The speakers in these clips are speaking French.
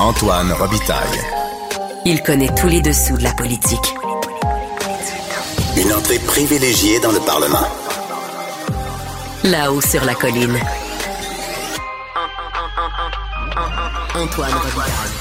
Antoine Robitaille. Il connaît tous les dessous de la politique. Une entrée privilégiée dans le Parlement. Là-haut sur la colline. Antoine Robitaille.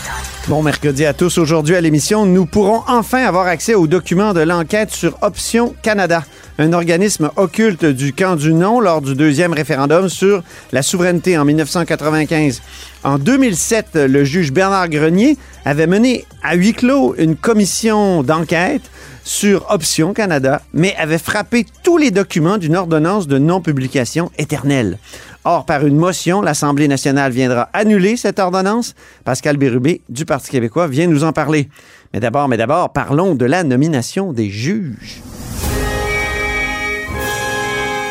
Bon mercredi à tous. Aujourd'hui à l'émission, nous pourrons enfin avoir accès aux documents de l'enquête sur Option Canada, un organisme occulte du camp du non lors du deuxième référendum sur la souveraineté en 1995. En 2007, le juge Bernard Grenier avait mené à huis clos une commission d'enquête sur Option Canada, mais avait frappé tous les documents d'une ordonnance de non-publication éternelle. Or, par une motion, l'Assemblée nationale viendra annuler cette ordonnance. Pascal Bérubé du Parti québécois vient nous en parler. Mais d'abord, mais d'abord, parlons de la nomination des juges.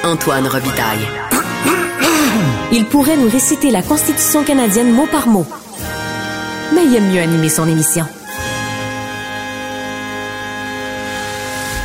Antoine Robitaille. Il pourrait nous réciter la Constitution canadienne mot par mot. Mais il aime mieux animer son émission.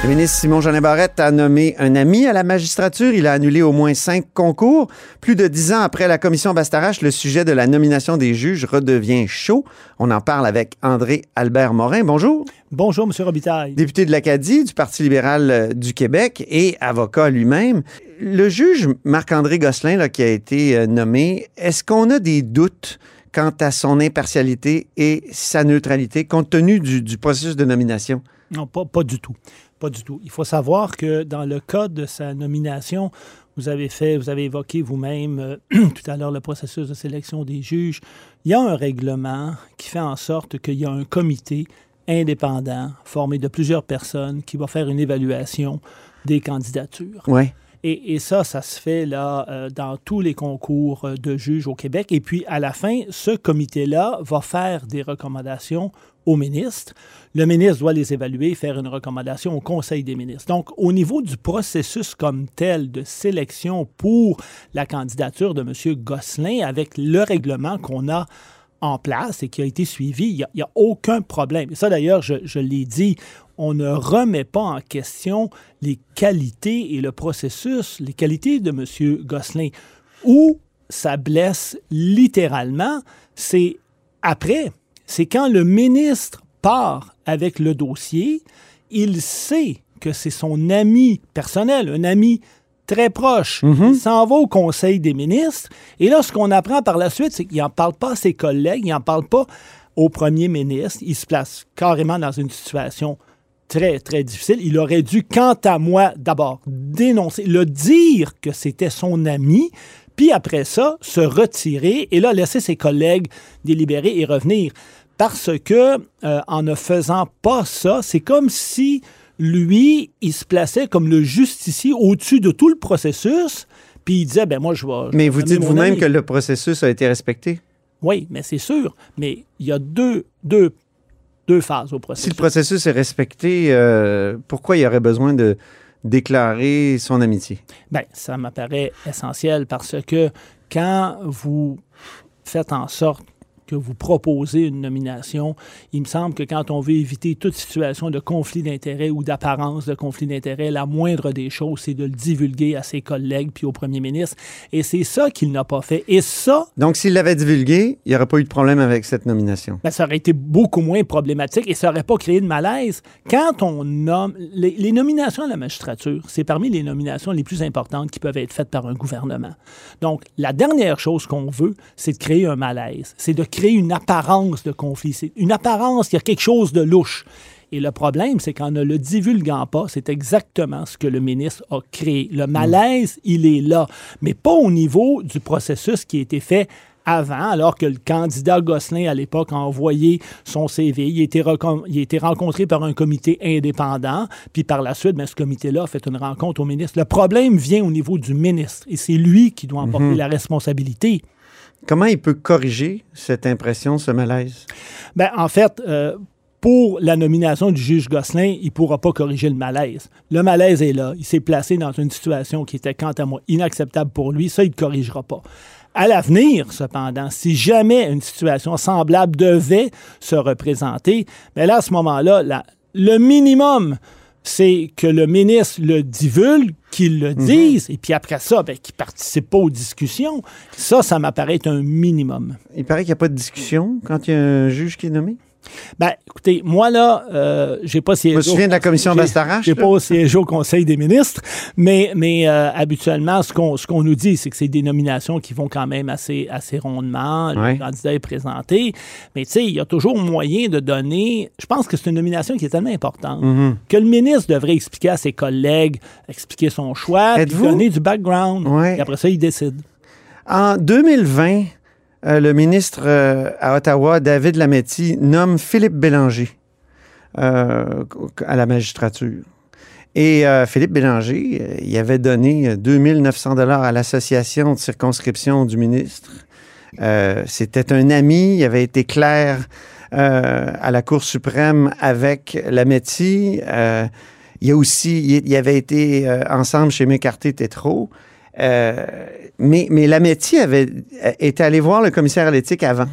Le ministre Simon-Jeanin Barrette a nommé un ami à la magistrature. Il a annulé au moins cinq concours. Plus de dix ans après la commission Bastarache, le sujet de la nomination des juges redevient chaud. On en parle avec André Albert Morin. Bonjour. Bonjour, M. Robitaille. Député de l'Acadie du Parti libéral euh, du Québec et avocat lui-même. Le juge Marc-André Gosselin, là, qui a été euh, nommé, est-ce qu'on a des doutes quant à son impartialité et sa neutralité compte tenu du, du processus de nomination? Non, pas, pas du tout. Pas du tout. Il faut savoir que dans le cas de sa nomination, vous avez fait, vous avez évoqué vous-même euh, tout à l'heure le processus de sélection des juges. Il y a un règlement qui fait en sorte qu'il y a un comité indépendant formé de plusieurs personnes qui va faire une évaluation des candidatures. Et, et, ça, ça se fait là euh, dans tous les concours euh, de juges au Québec. Et puis, à la fin, ce comité-là va faire des recommandations au ministre. Le ministre doit les évaluer, faire une recommandation au Conseil des ministres. Donc, au niveau du processus comme tel de sélection pour la candidature de M. Gosselin, avec le règlement qu'on a en place et qui a été suivi, il n'y a, aucun problème. Et ça, d'ailleurs, je, je l'ai dit, on ne remet pas en question les qualités et le processus, les qualités de M. Gosselin. Où ça blesse littéralement, c'est après, c'est quand le ministre part avec le dossier, il sait que c'est son ami personnel, un ami très proche. Mm -hmm. Il s'en va au Conseil des ministres. Et là, ce qu'on apprend par la suite, c'est qu'il n'en parle pas à ses collègues, il n'en parle pas au premier ministre. Il se place carrément dans une situation très, très difficile. Il aurait dû, quant à moi, d'abord dénoncer, le dire que c'était son ami, puis après ça, se retirer et là, laisser ses collègues délibérer et revenir. Parce que, euh, en ne faisant pas ça, c'est comme si lui, il se plaçait comme le justicier au-dessus de tout le processus, puis il disait, ben moi, je vais... Mais vous dites vous-même que le processus a été respecté? Oui, mais c'est sûr. Mais il y a deux, deux, deux phases au processus. Si le processus est respecté, euh, pourquoi il y aurait besoin de déclarer son amitié? Bien, ça m'apparaît essentiel parce que quand vous faites en sorte que vous proposez une nomination, il me semble que quand on veut éviter toute situation de conflit d'intérêt ou d'apparence de conflit d'intérêt, la moindre des choses, c'est de le divulguer à ses collègues puis au premier ministre. Et c'est ça qu'il n'a pas fait. Et ça... Donc, s'il l'avait divulgué, il n'y aurait pas eu de problème avec cette nomination. Ben, ça aurait été beaucoup moins problématique et ça n'aurait pas créé de malaise. Quand on nomme... Les, les nominations à la magistrature, c'est parmi les nominations les plus importantes qui peuvent être faites par un gouvernement. Donc, la dernière chose qu'on veut, c'est de créer un malaise. C'est de créer une apparence de conflit. C'est une apparence, il y a quelque chose de louche. Et le problème, c'est qu'en ne le divulguant pas, c'est exactement ce que le ministre a créé. Le malaise, il est là, mais pas au niveau du processus qui a été fait avant, alors que le candidat Gosselin, à l'époque, a envoyé son CV. Il a, été il a été rencontré par un comité indépendant, puis par la suite, bien, ce comité-là a fait une rencontre au ministre. Le problème vient au niveau du ministre, et c'est lui qui doit en porter mm -hmm. la responsabilité. Comment il peut corriger cette impression, ce malaise? Ben, en fait, euh, pour la nomination du juge Gosselin, il ne pourra pas corriger le malaise. Le malaise est là. Il s'est placé dans une situation qui était, quant à moi, inacceptable pour lui. Ça, il ne corrigera pas. À l'avenir, cependant, si jamais une situation semblable devait se représenter, bien là, à ce moment-là, le minimum, c'est que le ministre le divulgue, qu'il le dise, et puis après ça, ben, qu'il participe pas aux discussions. Ça, ça m'apparaît être un minimum. Il paraît qu'il n'y a pas de discussion quand il y a un juge qui est nommé? Ben, écoutez, moi, là, euh, j'ai pas siégé. Je me souviens de la commission Bastarache, J'ai pas siégé au Conseil des ministres, mais, mais euh, habituellement, ce qu'on, qu'on nous dit, c'est que c'est des nominations qui vont quand même assez, assez rondement. Ouais. Le candidat est présenté. Mais tu sais, il y a toujours moyen de donner. Je pense que c'est une nomination qui est tellement importante Mm-hmm. que le ministre devrait expliquer à ses collègues, expliquer son choix, puis donner du background. Ouais. Et après ça, il décide. En 2020, euh, le ministre euh, à Ottawa, David Lametti, nomme Philippe Bélanger euh, à la magistrature. Et Philippe Bélanger, il avait donné 2900 dollars à l'association de circonscription du ministre. C'était un ami, il avait été clair à la Cour suprême avec Lametti. Il y a aussi, il, avait été ensemble chez McCarthy Tétro. Euh, mais, mais Lametti avait était allé voir le commissaire à l'éthique avant.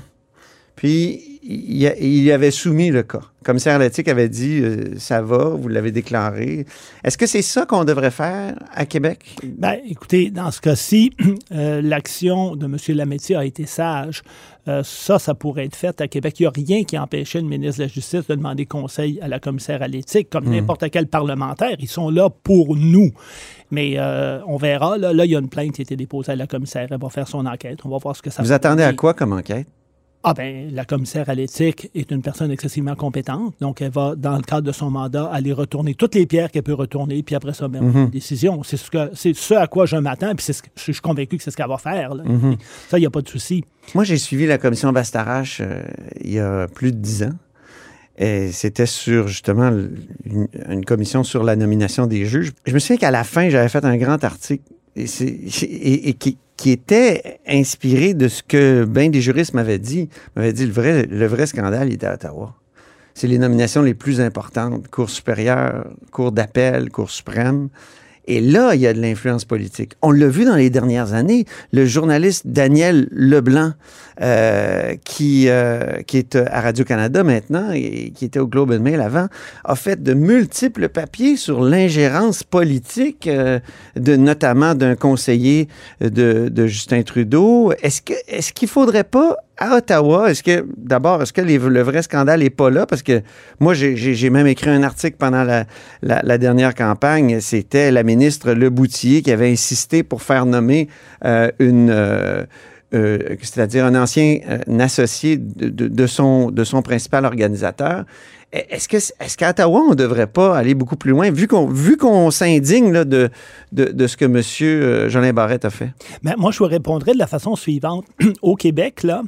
Puis il, il avait soumis le cas. Le commissaire à l'éthique avait dit euh, ça va, vous l'avez déclaré. Est-ce que c'est ça qu'on devrait faire à Québec? Ben, écoutez, dans ce cas-ci, euh, l'action de M. Lametti a été sage. Euh, ça, ça pourrait être fait à Québec. Il n'y a rien qui empêchait le ministre de la Justice de demander conseil à la commissaire à l'éthique, comme n'importe quel parlementaire. Ils sont là pour nous. Mais on verra. Là, là, il y a une plainte qui a été déposée à la commissaire. Elle va faire son enquête. On va voir ce que ça Vous va attendez à quoi comme enquête? Ah ben, la commissaire à l'éthique est une personne excessivement compétente, donc elle va, dans le cadre de son mandat, aller retourner toutes les pierres qu'elle peut retourner, puis après ça, ben, on prend une décision. C'est ce, que, c'est ce à quoi je m'attends, puis c'est ce que- je suis convaincu que c'est ce qu'elle va faire. là. Ça, il n'y a pas de souci. Moi, j'ai suivi la commission Bastarache euh, il y a plus de dix ans. Et c'était sur, justement, une commission sur la nomination des juges. Je me souviens qu'à la fin, j'avais fait un grand article et, qui était inspiré de ce que bien des juristes m'avaient dit. m'avaient dit le vrai, le vrai scandale, il était à Ottawa. C'est les nominations les plus importantes. Cour supérieure, Cour d'appel, Cour suprême. Et là, il y a de l'influence politique. On l'a vu dans les dernières années. Le journaliste Daniel Leblanc, euh, qui, euh, qui est à Radio-Canada maintenant et qui était au Globe and Mail avant, a fait de multiples papiers sur l'ingérence politique, euh, de, notamment d'un conseiller de, Justin Trudeau. Est-ce que est-ce qu'il faudrait pas à Ottawa, est-ce que, d'abord, est-ce que le vrai scandale n'est pas là? Parce que moi, j'ai- même écrit un article pendant la dernière campagne. C'était la ministre Leboutier qui avait insisté pour faire nommer euh, une. euh, euh, c'est-à-dire un ancien euh, associé de, de- de son, de son principal organisateur. Est-ce que est-ce qu'à Ottawa, on ne devrait pas aller beaucoup plus loin, vu qu'on vu qu'on s'indigne de, de, de ce que M. euh, Jolin Barrette a fait? Mais moi, je vous répondrai de la façon suivante. Au Québec, là,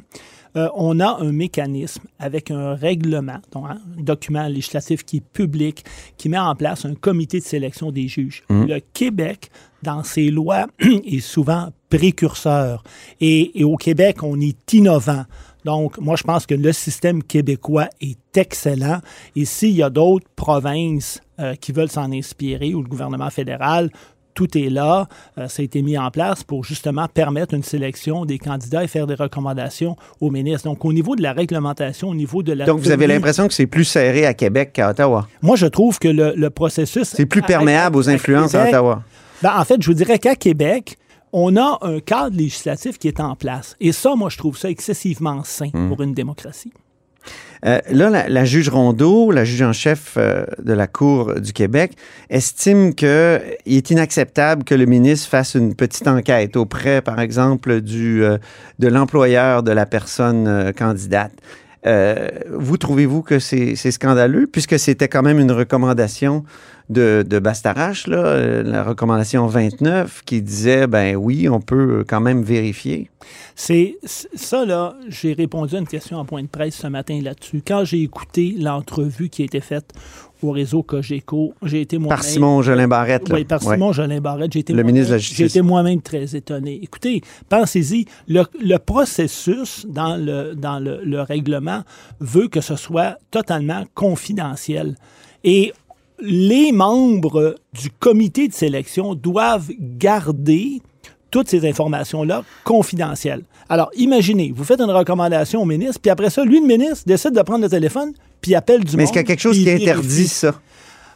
euh, on a un mécanisme avec un règlement, donc hein, un document législatif qui est public, qui met en place un comité de sélection des juges. Le Québec, dans ses lois, est souvent précurseur. Et, et au Québec, on est innovant. Donc, moi, je pense que le système québécois est excellent. Et s'il y a d'autres provinces euh, qui veulent s'en inspirer ou le gouvernement fédéral, tout est là. Euh, ça a été mis en place pour justement permettre une sélection des candidats et faire des recommandations aux ministres. Donc, au niveau de la réglementation, au niveau de la. Donc, vous avez l'impression que c'est plus serré à Québec qu'à Ottawa? Moi, je trouve que le, le processus. C'est plus à- perméable à- aux à influences à Québec, Ottawa. ben, en fait, je vous dirais qu'à Québec, on a un cadre législatif qui est en place. Et ça, moi, je trouve ça excessivement sain Hmm. pour une démocratie. Euh, là, la, la juge Rondeau, la juge en chef euh, de la Cour du Québec, estime qu'il est inacceptable que le ministre fasse une petite enquête auprès, par exemple, du, euh, de l'employeur de la personne candidate. Vous trouvez-vous que c'est scandaleux, puisque c'était quand même une recommandation de, de Bastarache, là, euh, la recommandation 29, qui disait, ben oui, on peut quand même vérifier. C'est ça, là, j'ai répondu à une question en point de presse ce matin là-dessus. Quand j'ai écouté l'entrevue qui a été faite au réseau Cogeco, j'ai été moi-même... Par Simon Jolin Barrette. là. Oui, par Ouais. Simon Jolin Barrette. J'ai été Le moi-même- ministre de la Justice. J'ai été moi-même très étonné. Écoutez, pensez-y, le, le processus dans, le, dans le, le règlement veut que ce soit totalement confidentiel. Et les membres du comité de sélection doivent garder toutes ces informations-là confidentielles. Alors, imaginez, vous faites une recommandation au ministre, puis après ça, lui, le ministre, décide de prendre le téléphone, puis appelle du Mais monde. est-ce qu'il y a quelque chose qui interdit ça?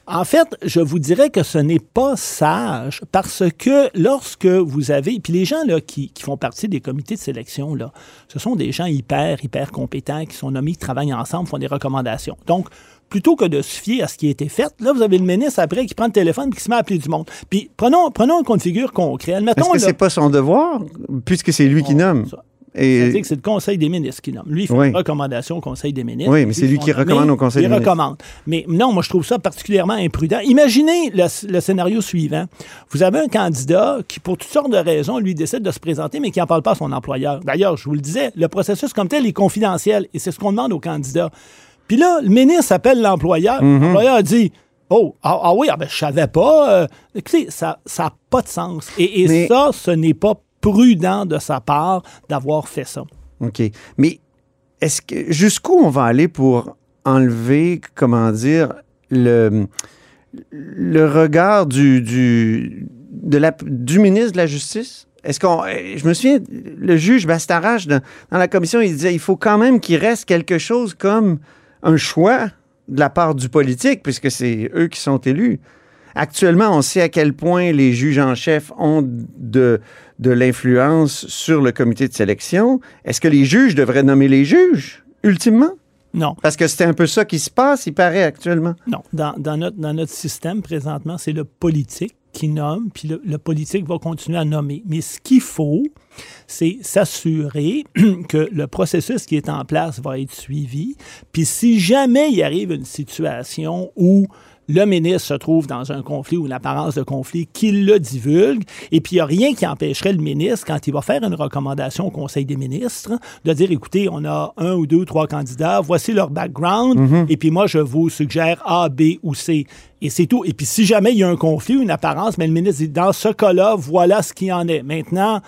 En fait, je vous dirais que ce n'est pas sage parce que lorsque vous avez, puis les gens là, qui, qui font partie des comités de sélection, là, ce sont des gens hyper, hyper compétents qui sont nommés, qui travaillent ensemble, font des recommandations. Donc, plutôt que de se fier à ce qui a été fait, là, vous avez le ministre après qui prend le téléphone et qui se met à appeler du monde. Puis prenons, prenons un de figure concret. Est-ce que là- c'est pas son devoir, puisque c'est lui qui nomme? Ça. Et- C'est-à-dire que c'est le Conseil des ministres qui nomme. Lui, il fait Oui. une recommandation au Conseil des ministres. Oui, mais c'est lui qui recommande au Conseil il des ministres. recommande. Mais non, moi, je trouve ça particulièrement imprudent. Imaginez le, le scénario suivant. Vous avez un candidat qui, pour toutes sortes de raisons, lui décide de se présenter, mais qui n'en parle pas à son employeur. D'ailleurs, je vous le disais, le processus comme tel est confidentiel et c'est ce qu'on demande au candidat. Puis là, le ministre appelle l'employeur. Mhm. L'employeur dit Oh, ah, ah oui, ah ben, je savais pas. Euh, écoutez, ça n'a pas de sens. Et, et Mais- ça, ce n'est pas prudent de sa part d'avoir fait ça. OK. Mais est-ce que jusqu'où on va aller pour enlever, comment dire, le, le regard du, du, de la, du ministre de la Justice? Est-ce qu'on. euh, Je me souviens, le juge Bastarache, dans, dans la commission, il disait il faut quand même qu'il reste quelque chose comme un choix de la part du politique, puisque c'est eux qui sont élus. Actuellement, on sait à quel point les juges en chef ont de, de l'influence sur le comité de sélection. Est-ce que les juges devraient nommer les juges, ultimement? Non. Parce que c'est un peu ça qui se passe, il paraît, actuellement. Non, dans, dans notre, dans notre système présentement, c'est le politique nomme, puis le politique va continuer à nommer. Mais ce qu'il faut, c'est s'assurer que le processus qui est en place va être suivi. Puis si jamais il arrive une situation où le ministre se trouve dans un conflit ou une apparence de conflit, qu'il le divulgue. Et puis, il n'y a rien qui empêcherait le ministre, quand il va faire une recommandation au Conseil des ministres, de dire, écoutez, on a un ou deux ou trois candidats, voici leur background, et puis moi, je vous suggère A, B ou C. Et c'est tout. Et puis, si jamais il y a un conflit ou une apparence, mais le ministre dit, dans ce cas-là, voilà ce qui en est. Maintenant,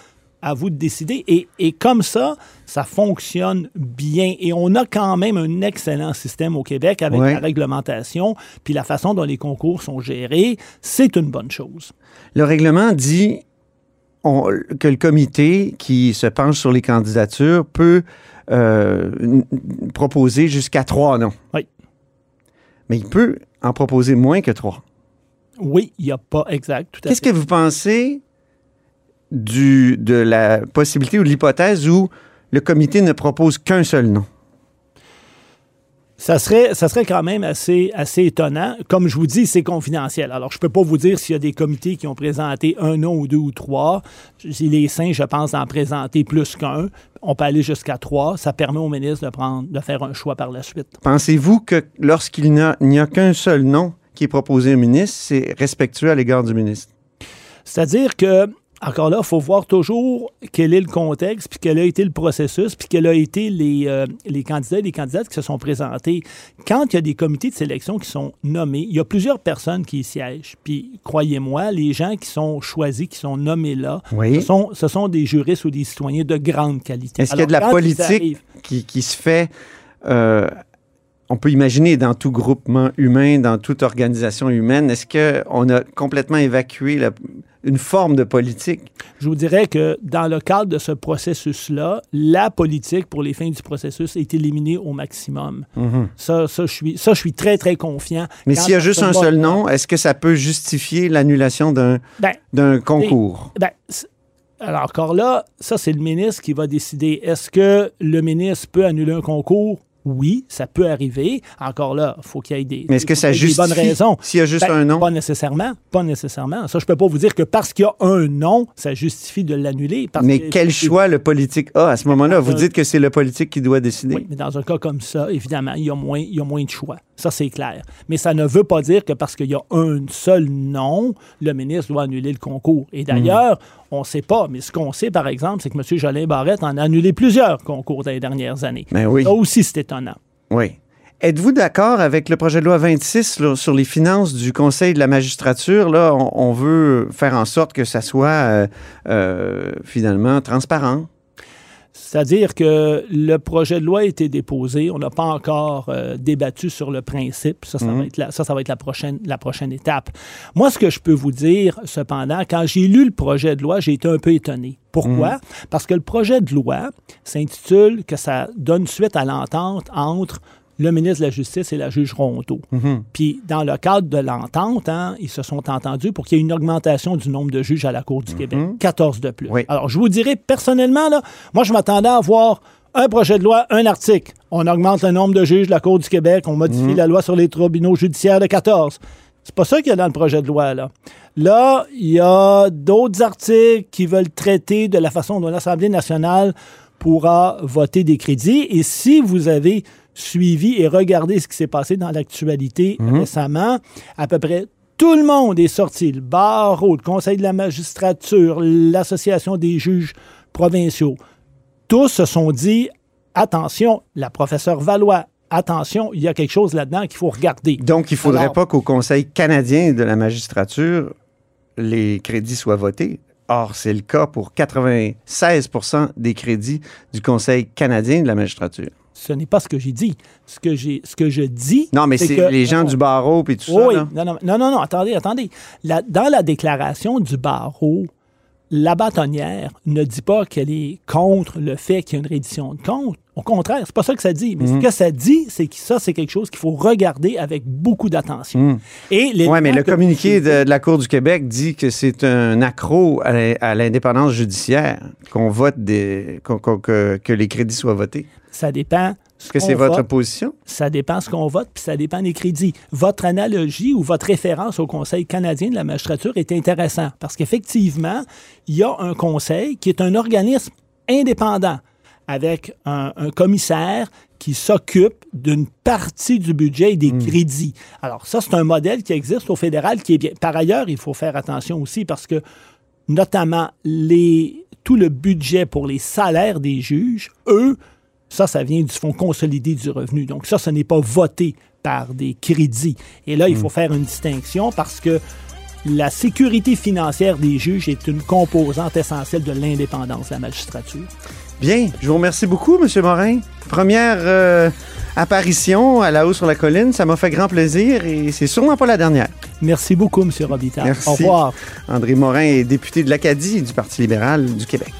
à vous de décider. Et, et comme ça, ça fonctionne bien. Et on a quand même un excellent système au Québec avec la réglementation, puis la façon dont les concours sont gérés. C'est une bonne chose. Le règlement dit on- que le comité qui se penche sur les candidatures peut euh, proposer jusqu'à trois noms. Oui. Mais il peut en proposer moins que trois. Oui, il n'y a pas exact, Qu'est-ce que vous pensez du, de la possibilité ou de l'hypothèse où le comité ne propose qu'un seul nom? Ça serait, ça serait quand même assez, assez étonnant. Comme je vous dis, c'est confidentiel. Alors, je ne peux pas vous dire s'il y a des comités qui ont présenté un nom ou deux ou trois. Il est sain, je pense, d'en présenter plus qu'un. On peut aller jusqu'à trois. Ça permet au ministre de, prendre, de faire un choix par la suite. Pensez-vous que lorsqu'il n'y a, il n'y a qu'un seul nom qui est proposé au ministre, c'est respectueux à l'égard du ministre? C'est-à-dire que, encore là, il faut voir toujours quel est le contexte, puis quel a été le processus, puis quels ont été les, euh, les candidats et les candidates qui se sont présentés. Quand il y a des comités de sélection qui sont nommés, il y a plusieurs personnes qui y siègent. Puis, croyez-moi, les gens qui sont choisis, qui sont nommés là, Oui. ce, sont, ce sont des juristes ou des citoyens de grande qualité. Est-ce qu'il y a de la politique arrivent- qui, qui se fait, euh, on peut imaginer dans tout groupement humain, dans toute organisation humaine, est-ce qu'on a complètement évacué la- une forme de politique? Je vous dirais que dans le cadre de ce processus-là, la politique pour les fins du processus est éliminée au maximum. ça, ça, je suis, ça, je suis très, très confiant. Mhm. Mais s'il y a juste un seul nom, est-ce que ça peut justifier l'annulation d'un Ben, concours? ben, alors, encore là, ça, c'est le ministre qui va décider. Est-ce que le ministre peut annuler un concours? Oui, ça peut arriver. Encore là, il faut qu'il y ait des, Mais est-ce que ça faut des bonnes justifie raisons? s'il y a juste Ben, un nom? Pas nécessairement. Pas nécessairement. Ça, je peux pas vous dire que parce qu'il y a un nom, ça justifie de l'annuler. Mais que- quel choix le politique a à ce moment-là? Vous Euh, dites que c'est le politique qui doit décider. Oui, mais dans un cas comme ça, évidemment, il y a moins, il y a moins de choix. Ça, c'est clair. Mais ça ne veut pas dire que parce qu'il y a un seul nom, le ministre doit annuler le concours. Et d'ailleurs, on ne sait pas, mais ce qu'on sait, par exemple, c'est que M. Jolin Barrette en a annulé plusieurs concours dans les dernières années. Ben oui. Ça aussi, c'est étonnant. Oui. Êtes-vous d'accord avec le projet de loi 26 là, sur les finances du Conseil de la magistrature? Là, on, on veut faire en sorte que ça soit euh, euh, finalement transparent. C'est-à-dire que le projet de loi a été déposé. On n'a pas encore euh, débattu sur le principe. Ça, ça, va être la, ça, ça va être la prochaine, la prochaine étape. Moi, ce que je peux vous dire, cependant, quand j'ai lu le projet de loi, j'ai été un peu étonné. Pourquoi? Parce que le projet de loi s'intitule que ça donne suite à l'entente entre le ministre de la Justice et la juge Rondeau. Mhm. Puis, dans le cadre de l'entente, hein, ils se sont entendus pour qu'il y ait une augmentation du nombre de juges à la Cour du Québec. 14 de plus. Mhm. Oui. Alors, je vous dirais, personnellement, là, moi, je m'attendais à voir un projet de loi, un article. On augmente le nombre de juges de la Cour du Québec, on modifie Mhm. la loi sur les tribunaux judiciaires de 14. C'est pas ça qu'il y a dans le projet de loi, là. Là, il y a d'autres articles qui veulent traiter de la façon dont l'Assemblée nationale pourra voter des crédits. Et si vous avez suivi et regardé ce qui s'est passé dans l'actualité récemment, à peu près tout le monde est sorti. Le barreau, le Conseil de la magistrature, l'Association des juges provinciaux. Tous se sont dit, attention, la professeure Valois, attention, il y a quelque chose là-dedans qu'il faut regarder. Donc, il ne faudrait Alors- pas qu'au Conseil canadien de la magistrature, les crédits soient votés. Or, c'est le cas pour 96% des crédits du Conseil canadien de la magistrature. Ce n'est pas ce que j'ai dit. Ce que, j'ai, ce que je dis. Non, mais c'est que- les gens du barreau et tout Oui, ça. là. non, non, non, attendez, attendez. La- dans la déclaration du barreau, la bâtonnière ne dit pas qu'elle est contre le fait qu'il y ait une reddition de compte. Au contraire, c'est pas ça que ça dit. Mais ce que ça dit, c'est que ça, c'est quelque chose qu'il faut regarder avec beaucoup d'attention. Les Oui, mais le communiqué de, de la Cour du Québec dit que c'est un accro à l'in- à l'indépendance judiciaire qu'on vote des, qu'on- que, que les crédits soient votés. Ça dépend. Est-ce que c'est votre vote. position? Ça dépend ce qu'on vote, puis ça dépend des crédits. Votre analogie ou votre référence au Conseil canadien de la magistrature est intéressant parce qu'effectivement, il y a un conseil qui est un organisme indépendant avec un, un commissaire qui s'occupe d'une partie du budget et des crédits. Alors ça, c'est un modèle qui existe au fédéral qui est bien. Par ailleurs, il faut faire attention aussi parce que notamment les, tout le budget pour les salaires des juges, eux, ça, ça vient du Fonds consolidé du revenu. Donc ça, ce n'est pas voté par des crédits. Et là, il faut faire une distinction parce que la sécurité financière des juges est une composante essentielle de l'indépendance de la magistrature. Bien, je vous remercie beaucoup, M. Morin. Première euh, apparition à la haut sur la colline, ça m'a fait grand plaisir et c'est sûrement pas la dernière. Merci beaucoup, M. Robitaille. Merci. Au revoir. André Morin est député de l'Acadie du Parti libéral du Québec.